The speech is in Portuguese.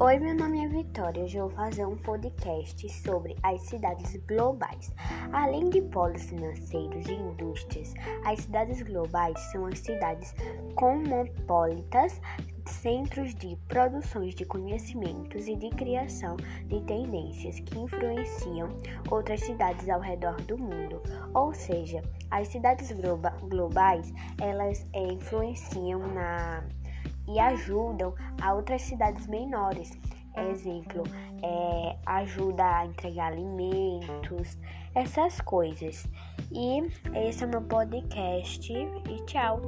Oi, meu nome é Vitória. Hoje eu vou fazer um podcast sobre as cidades globais. Além de polos financeiros e indústrias, as cidades globais são as cidades cosmopolitas, centros de produções de conhecimentos e de criação de tendências que influenciam outras cidades ao redor do mundo. Ou seja, as cidades globais, elas é, influenciam na e ajudam a outras cidades menores. Exemplo, é, ajuda a entregar alimentos, essas coisas. E esse é o meu podcast e tchau!